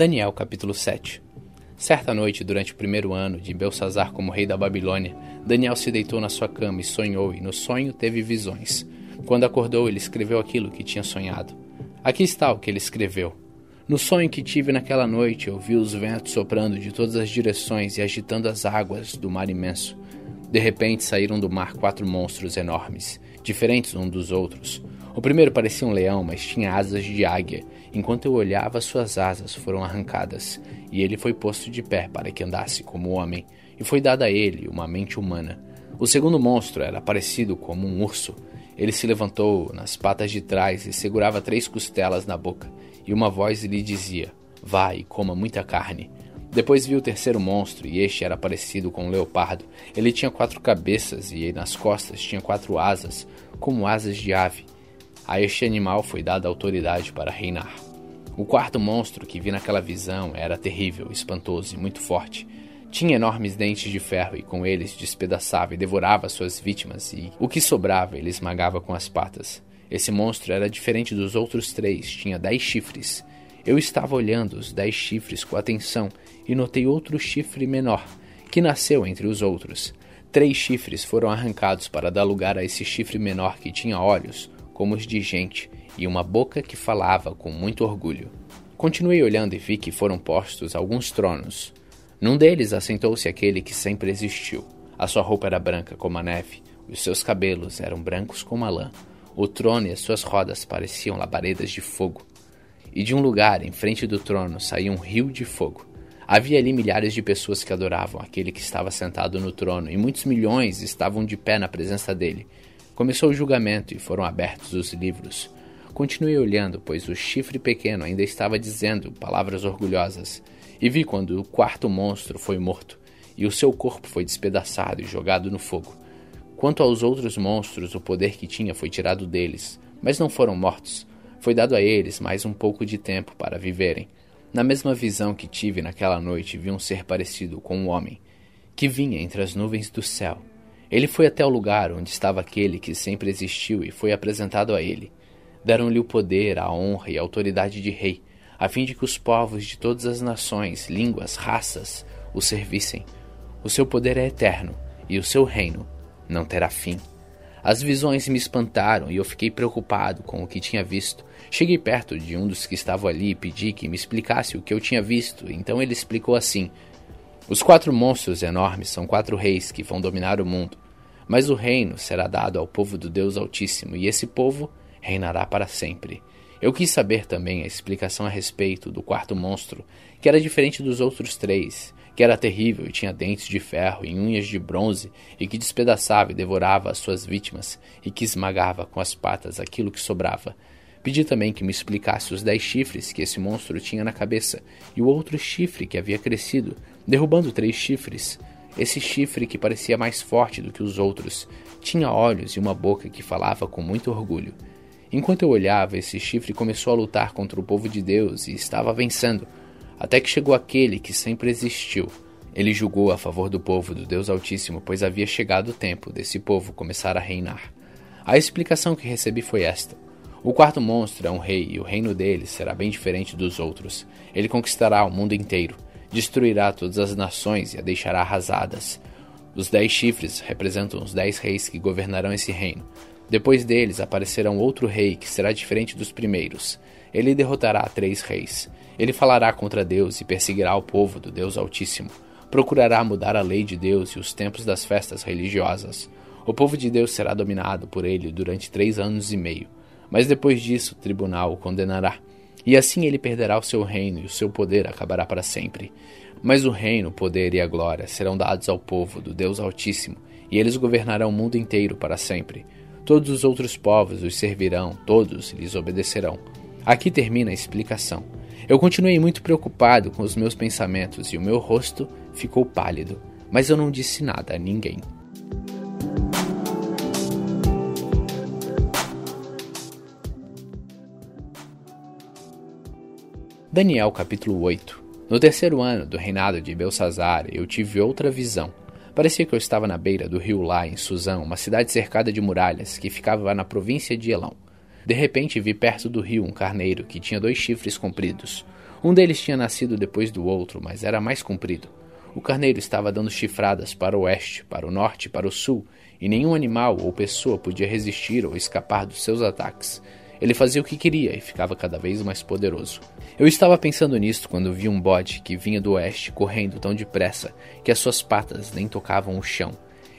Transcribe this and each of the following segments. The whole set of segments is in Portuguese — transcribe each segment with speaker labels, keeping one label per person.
Speaker 1: Daniel capítulo 7 Certa noite, durante o primeiro ano de Belsazar como rei da Babilônia, Daniel se deitou na sua cama e sonhou, e no sonho teve visões. Quando acordou, ele escreveu aquilo que tinha sonhado. Aqui está o que ele escreveu. No sonho que tive naquela noite, eu vi os ventos soprando de todas as direções e agitando as águas do mar imenso. De repente saíram do mar quatro monstros enormes, diferentes um dos outros. O primeiro parecia um leão, mas tinha asas de águia. Enquanto eu olhava, suas asas foram arrancadas, e ele foi posto de pé para que andasse como homem, e foi dada a ele uma mente humana. O segundo monstro era parecido como um urso. Ele se levantou nas patas de trás e segurava três costelas na boca, e uma voz lhe dizia: Vá e coma muita carne. Depois vi o terceiro monstro, e este era parecido com um leopardo. Ele tinha quatro cabeças e nas costas tinha quatro asas, como asas de ave. A este animal foi dada autoridade para reinar. O quarto monstro que vi naquela visão era terrível, espantoso e muito forte. Tinha enormes dentes de ferro e com eles despedaçava e devorava suas vítimas, e o que sobrava ele esmagava com as patas. Esse monstro era diferente dos outros três, tinha dez chifres. Eu estava olhando os dez chifres com atenção e notei outro chifre menor, que nasceu entre os outros. Três chifres foram arrancados para dar lugar a esse chifre menor que tinha olhos, como os de gente, e uma boca que falava com muito orgulho. Continuei olhando e vi que foram postos alguns tronos. Num deles assentou-se aquele que sempre existiu. A sua roupa era branca como a neve, os seus cabelos eram brancos como a lã. O trono e as suas rodas pareciam labaredas de fogo. E de um lugar em frente do trono saía um rio de fogo. Havia ali milhares de pessoas que adoravam aquele que estava sentado no trono, e muitos milhões estavam de pé na presença dele. Começou o julgamento e foram abertos os livros. Continuei olhando, pois o chifre pequeno ainda estava dizendo palavras orgulhosas, e vi quando o quarto monstro foi morto, e o seu corpo foi despedaçado e jogado no fogo. Quanto aos outros monstros, o poder que tinha foi tirado deles, mas não foram mortos. Foi dado a eles mais um pouco de tempo para viverem. Na mesma visão que tive naquela noite, vi um ser parecido com um homem, que vinha entre as nuvens do céu ele foi até o lugar onde estava aquele que sempre existiu e foi apresentado a ele. Deram-lhe o poder, a honra e a autoridade de rei, a fim de que os povos de todas as nações, línguas, raças o servissem. O seu poder é eterno e o seu reino não terá fim. As visões me espantaram e eu fiquei preocupado com o que tinha visto. Cheguei perto de um dos que estavam ali e pedi que me explicasse o que eu tinha visto. Então ele explicou assim: os quatro monstros enormes são quatro reis que vão dominar o mundo, mas o reino será dado ao povo do Deus Altíssimo, e esse povo reinará para sempre. Eu quis saber também a explicação a respeito do quarto monstro, que era diferente dos outros três, que era terrível e tinha dentes de ferro e unhas de bronze, e que despedaçava e devorava as suas vítimas, e que esmagava com as patas aquilo que sobrava. Pedi também que me explicasse os dez chifres que esse monstro tinha na cabeça, e o outro chifre que havia crescido, derrubando três chifres. Esse chifre, que parecia mais forte do que os outros, tinha olhos e uma boca que falava com muito orgulho. Enquanto eu olhava, esse chifre começou a lutar contra o povo de Deus e estava vencendo, até que chegou aquele que sempre existiu. Ele julgou a favor do povo do Deus Altíssimo, pois havia chegado o tempo desse povo começar a reinar. A explicação que recebi foi esta: O quarto monstro é um rei e o reino dele será bem diferente dos outros. Ele conquistará o mundo inteiro destruirá todas as nações e a deixará arrasadas. Os dez chifres representam os dez reis que governarão esse reino. Depois deles aparecerá um outro rei que será diferente dos primeiros. Ele derrotará três reis. Ele falará contra Deus e perseguirá o povo do Deus Altíssimo. Procurará mudar a lei de Deus e os tempos das festas religiosas. O povo de Deus será dominado por ele durante três anos e meio. Mas depois disso, o tribunal o condenará e assim ele perderá o seu reino e o seu poder acabará para sempre. Mas o reino, o poder e a glória serão dados ao povo do Deus Altíssimo, e eles governarão o mundo inteiro para sempre. Todos os outros povos os servirão, todos lhes obedecerão. Aqui termina a explicação. Eu continuei muito preocupado com os meus pensamentos e o meu rosto ficou pálido, mas eu não disse nada a ninguém. Daniel capítulo 8 No terceiro ano do reinado de Belsazar, eu tive outra visão. Parecia que eu estava na beira do rio Lá, em Suzão, uma cidade cercada de muralhas que ficava na província de Elão. De repente vi perto do rio um carneiro que tinha dois chifres compridos. Um deles tinha nascido depois do outro, mas era mais comprido. O carneiro estava dando chifradas para o oeste, para o norte, para o sul, e nenhum animal ou pessoa podia resistir ou escapar dos seus ataques. Ele fazia o que queria e ficava cada vez mais poderoso. Eu estava pensando nisto quando vi um bode que vinha do oeste correndo tão depressa que as suas patas nem tocavam o chão.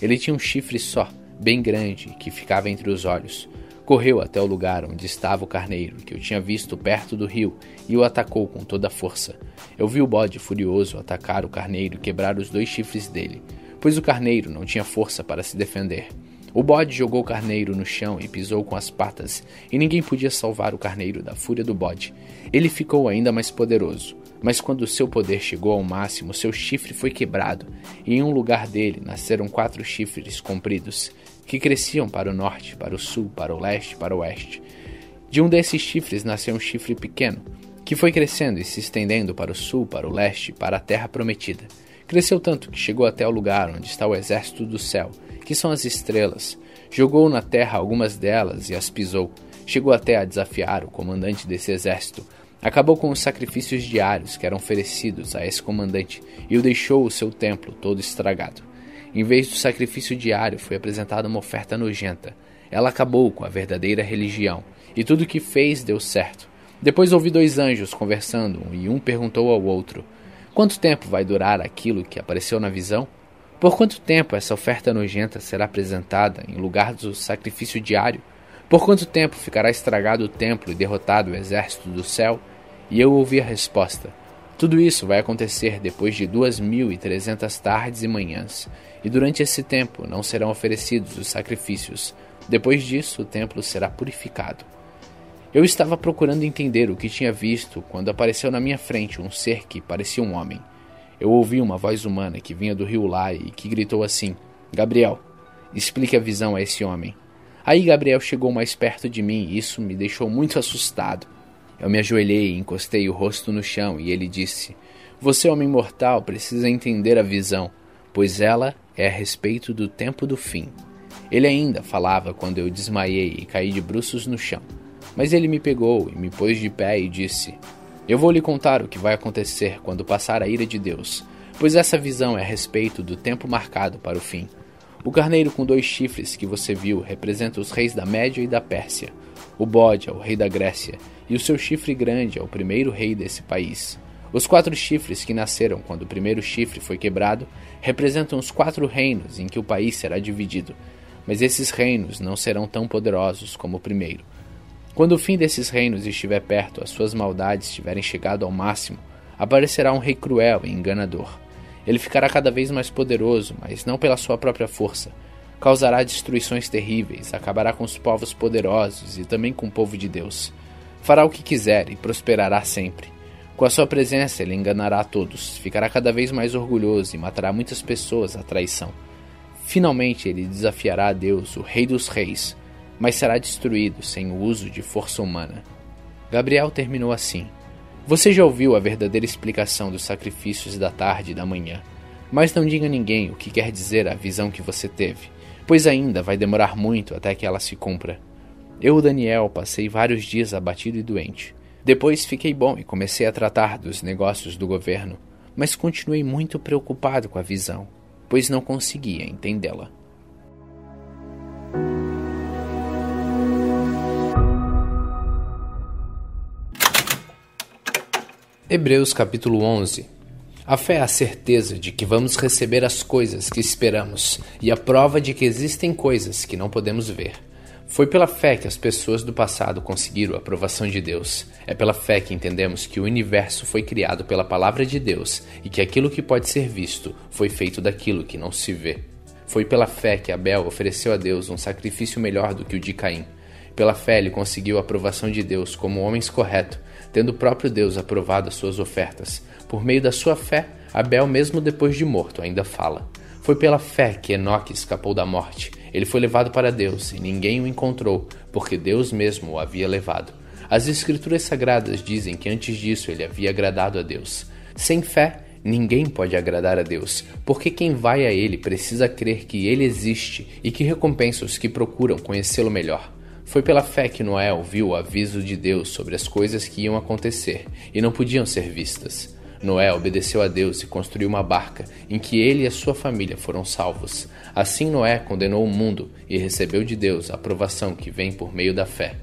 Speaker 1: Ele tinha um chifre só, bem grande, que ficava entre os olhos. Correu até o lugar onde estava o carneiro, que eu tinha visto perto do rio, e o atacou com toda a força. Eu vi o bode furioso atacar o carneiro e quebrar os dois chifres dele, pois o carneiro não tinha força para se defender. O bode jogou o carneiro no chão e pisou com as patas, e ninguém podia salvar o carneiro da fúria do bode. Ele ficou ainda mais poderoso, mas quando seu poder chegou ao máximo, seu chifre foi quebrado, e em um lugar dele nasceram quatro chifres compridos que cresciam para o norte, para o sul, para o leste, para o oeste. De um desses chifres nasceu um chifre pequeno, que foi crescendo e se estendendo para o sul, para o leste, para a terra prometida. Cresceu tanto que chegou até o lugar onde está o exército do céu, que são as estrelas. Jogou na terra algumas delas e as pisou. Chegou até a desafiar o comandante desse exército. Acabou com os sacrifícios diários que eram oferecidos a esse comandante e o deixou o seu templo todo estragado. Em vez do sacrifício diário, foi apresentada uma oferta nojenta. Ela acabou com a verdadeira religião, e tudo o que fez deu certo. Depois ouvi dois anjos conversando, e um perguntou ao outro: Quanto tempo vai durar aquilo que apareceu na visão? Por quanto tempo essa oferta nojenta será apresentada em lugar do sacrifício diário? Por quanto tempo ficará estragado o templo e derrotado o exército do céu? E eu ouvi a resposta: tudo isso vai acontecer depois de duas mil e trezentas tardes e manhãs, e durante esse tempo não serão oferecidos os sacrifícios. Depois disso, o templo será purificado. Eu estava procurando entender o que tinha visto quando apareceu na minha frente um ser que parecia um homem. Eu ouvi uma voz humana que vinha do rio Lai e que gritou assim: Gabriel, explique a visão a esse homem. Aí Gabriel chegou mais perto de mim e isso me deixou muito assustado. Eu me ajoelhei e encostei o rosto no chão, e ele disse: Você, homem mortal, precisa entender a visão, pois ela é a respeito do tempo do fim. Ele ainda falava quando eu desmaiei e caí de bruços no chão. Mas ele me pegou e me pôs de pé e disse: Eu vou lhe contar o que vai acontecer quando passar a ira de Deus, pois essa visão é a respeito do tempo marcado para o fim. O carneiro com dois chifres que você viu representa os reis da Média e da Pérsia. O bode é o rei da Grécia, e o seu chifre grande é o primeiro rei desse país. Os quatro chifres que nasceram quando o primeiro chifre foi quebrado representam os quatro reinos em que o país será dividido, mas esses reinos não serão tão poderosos como o primeiro. Quando o fim desses reinos estiver perto, as suas maldades tiverem chegado ao máximo, aparecerá um rei cruel e enganador. Ele ficará cada vez mais poderoso, mas não pela sua própria força. Causará destruições terríveis, acabará com os povos poderosos e também com o povo de Deus. Fará o que quiser e prosperará sempre. Com a sua presença, ele enganará a todos, ficará cada vez mais orgulhoso e matará muitas pessoas à traição. Finalmente, ele desafiará a Deus, o Rei dos Reis, mas será destruído sem o uso de força humana. Gabriel terminou assim: Você já ouviu a verdadeira explicação dos sacrifícios da tarde e da manhã, mas não diga a ninguém o que quer dizer a visão que você teve, pois ainda vai demorar muito até que ela se cumpra. Eu, Daniel, passei vários dias abatido e doente. Depois fiquei bom e comecei a tratar dos negócios do governo, mas continuei muito preocupado com a visão, pois não conseguia entendê-la. Hebreus capítulo 11 A fé é a certeza de que vamos receber as coisas que esperamos e a prova de que existem coisas que não podemos ver. Foi pela fé que as pessoas do passado conseguiram a aprovação de Deus. É pela fé que entendemos que o universo foi criado pela palavra de Deus e que aquilo que pode ser visto foi feito daquilo que não se vê. Foi pela fé que Abel ofereceu a Deus um sacrifício melhor do que o de Caim. Pela fé ele conseguiu a aprovação de Deus como homem correto, tendo o próprio Deus aprovado as suas ofertas. Por meio da sua fé, Abel, mesmo depois de morto, ainda fala. Foi pela fé que Enoque escapou da morte ele foi levado para Deus e ninguém o encontrou, porque Deus mesmo o havia levado. As Escrituras Sagradas dizem que antes disso ele havia agradado a Deus. Sem fé, ninguém pode agradar a Deus, porque quem vai a Ele precisa crer que Ele existe e que recompensa os que procuram conhecê-lo melhor. Foi pela fé que Noé ouviu o aviso de Deus sobre as coisas que iam acontecer e não podiam ser vistas. Noé obedeceu a Deus e construiu uma barca em que ele e a sua família foram salvos. Assim, Noé condenou o mundo e recebeu de Deus a aprovação que vem por meio da fé.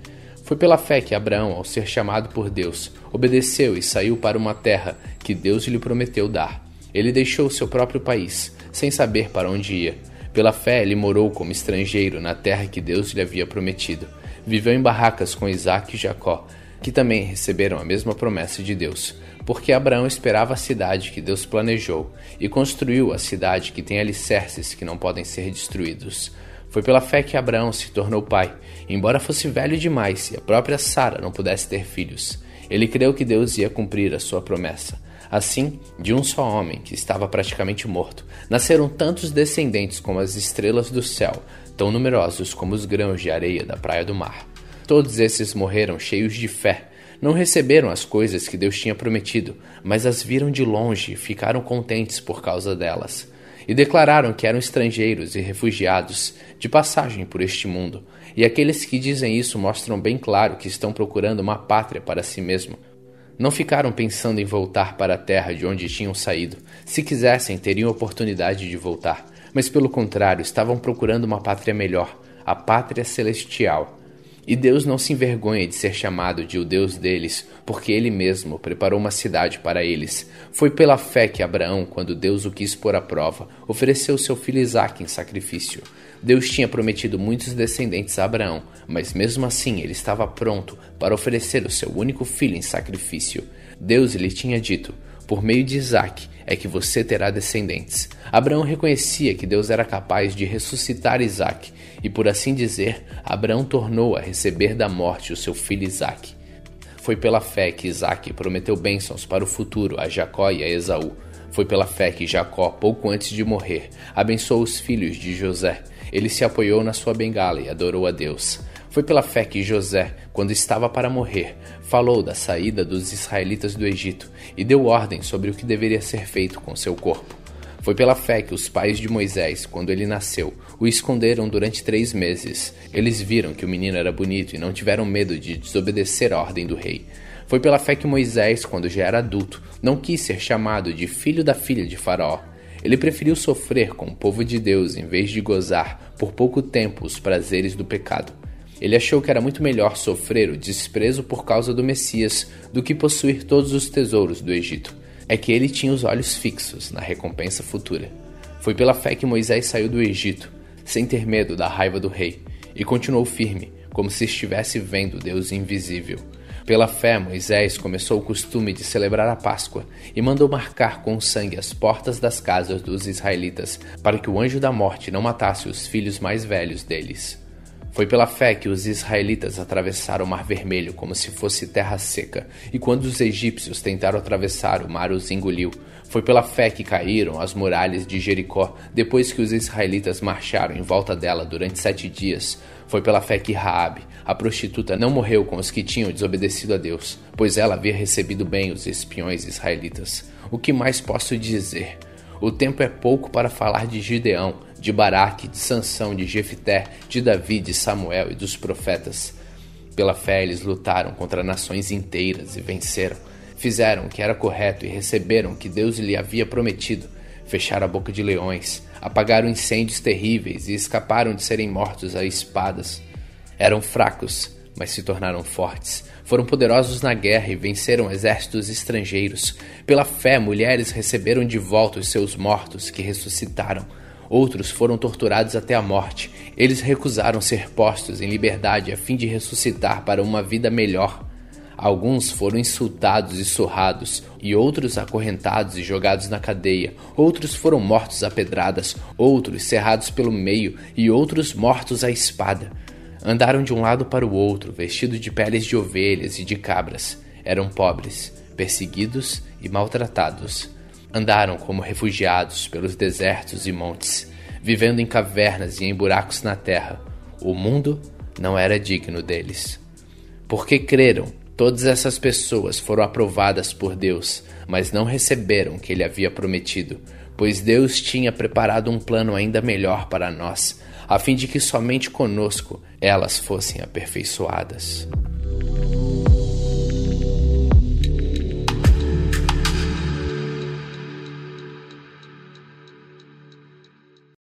Speaker 1: Foi pela fé que Abraão, ao ser chamado por Deus, obedeceu e saiu para uma terra que Deus lhe prometeu dar. Ele deixou seu próprio país, sem saber para onde ia. Pela fé, ele morou como estrangeiro na terra que Deus lhe havia prometido. Viveu em barracas com Isaac e Jacó, que também receberam a mesma promessa de Deus, porque Abraão esperava a cidade que Deus planejou e construiu a cidade que tem alicerces que não podem ser destruídos. Foi pela fé que Abraão se tornou pai, embora fosse velho demais e a própria Sara não pudesse ter filhos. Ele creu que Deus ia cumprir a sua promessa. Assim, de um só homem, que estava praticamente morto, nasceram tantos descendentes como as estrelas do céu, tão numerosos como os grãos de areia da praia do mar. Todos esses morreram cheios de fé. Não receberam as coisas que Deus tinha prometido, mas as viram de longe e ficaram contentes por causa delas. E declararam que eram estrangeiros e refugiados, de passagem por este mundo. E aqueles que dizem isso mostram bem claro que estão procurando uma pátria para si mesmo. Não ficaram pensando em voltar para a terra de onde tinham saído. Se quisessem, teriam oportunidade de voltar. Mas, pelo contrário, estavam procurando uma pátria melhor, a pátria celestial. E Deus não se envergonha de ser chamado de o Deus deles, porque ele mesmo preparou uma cidade para eles. Foi pela fé que Abraão, quando Deus o quis pôr à prova, ofereceu seu filho Isaque em sacrifício. Deus tinha prometido muitos descendentes a Abraão, mas mesmo assim ele estava pronto para oferecer o seu único filho em sacrifício. Deus lhe tinha dito: por meio de Isaque é que você terá descendentes. Abraão reconhecia que Deus era capaz de ressuscitar Isaque, e por assim dizer, Abraão tornou a receber da morte o seu filho Isaque. Foi pela fé que Isaque prometeu bênçãos para o futuro a Jacó e a Esaú. Foi pela fé que Jacó, pouco antes de morrer, abençoou os filhos de José. Ele se apoiou na sua bengala e adorou a Deus. Foi pela fé que José, quando estava para morrer, falou da saída dos israelitas do Egito e deu ordem sobre o que deveria ser feito com seu corpo. Foi pela fé que os pais de Moisés, quando ele nasceu, o esconderam durante três meses. Eles viram que o menino era bonito e não tiveram medo de desobedecer a ordem do rei. Foi pela fé que Moisés, quando já era adulto, não quis ser chamado de filho da filha de Faraó. Ele preferiu sofrer com o povo de Deus em vez de gozar por pouco tempo os prazeres do pecado. Ele achou que era muito melhor sofrer o desprezo por causa do Messias do que possuir todos os tesouros do Egito. É que ele tinha os olhos fixos na recompensa futura. Foi pela fé que Moisés saiu do Egito, sem ter medo da raiva do rei, e continuou firme, como se estivesse vendo Deus invisível. Pela fé, Moisés começou o costume de celebrar a Páscoa e mandou marcar com sangue as portas das casas dos israelitas, para que o anjo da morte não matasse os filhos mais velhos deles. Foi pela fé que os israelitas atravessaram o Mar Vermelho como se fosse terra seca, e quando os egípcios tentaram atravessar, o mar os engoliu. Foi pela fé que caíram as muralhas de Jericó depois que os israelitas marcharam em volta dela durante sete dias. Foi pela fé que Raabe, a prostituta, não morreu com os que tinham desobedecido a Deus, pois ela havia recebido bem os espiões israelitas. O que mais posso dizer? O tempo é pouco para falar de Gideão, de Baraque, de Sansão, de Jefité, de Davi, de Samuel e dos profetas. Pela fé eles lutaram contra nações inteiras e venceram. Fizeram o que era correto e receberam o que Deus lhe havia prometido. Fecharam a boca de leões, apagaram incêndios terríveis e escaparam de serem mortos a espadas. Eram fracos, mas se tornaram fortes. Foram poderosos na guerra e venceram exércitos estrangeiros. Pela fé, mulheres receberam de volta os seus mortos que ressuscitaram. Outros foram torturados até a morte. Eles recusaram ser postos em liberdade a fim de ressuscitar para uma vida melhor. Alguns foram insultados e surrados, e outros acorrentados e jogados na cadeia. Outros foram mortos a pedradas, outros cerrados pelo meio, e outros mortos à espada. Andaram de um lado para o outro, vestidos de peles de ovelhas e de cabras. Eram pobres, perseguidos e maltratados Andaram como refugiados pelos desertos e montes, vivendo em cavernas e em buracos na terra. O mundo não era digno deles. Porque creram, todas essas pessoas foram aprovadas por Deus, mas não receberam o que ele havia prometido, pois Deus tinha preparado um plano ainda melhor para nós. a fim de que somente conosco elas fossem aperfeiçoadas.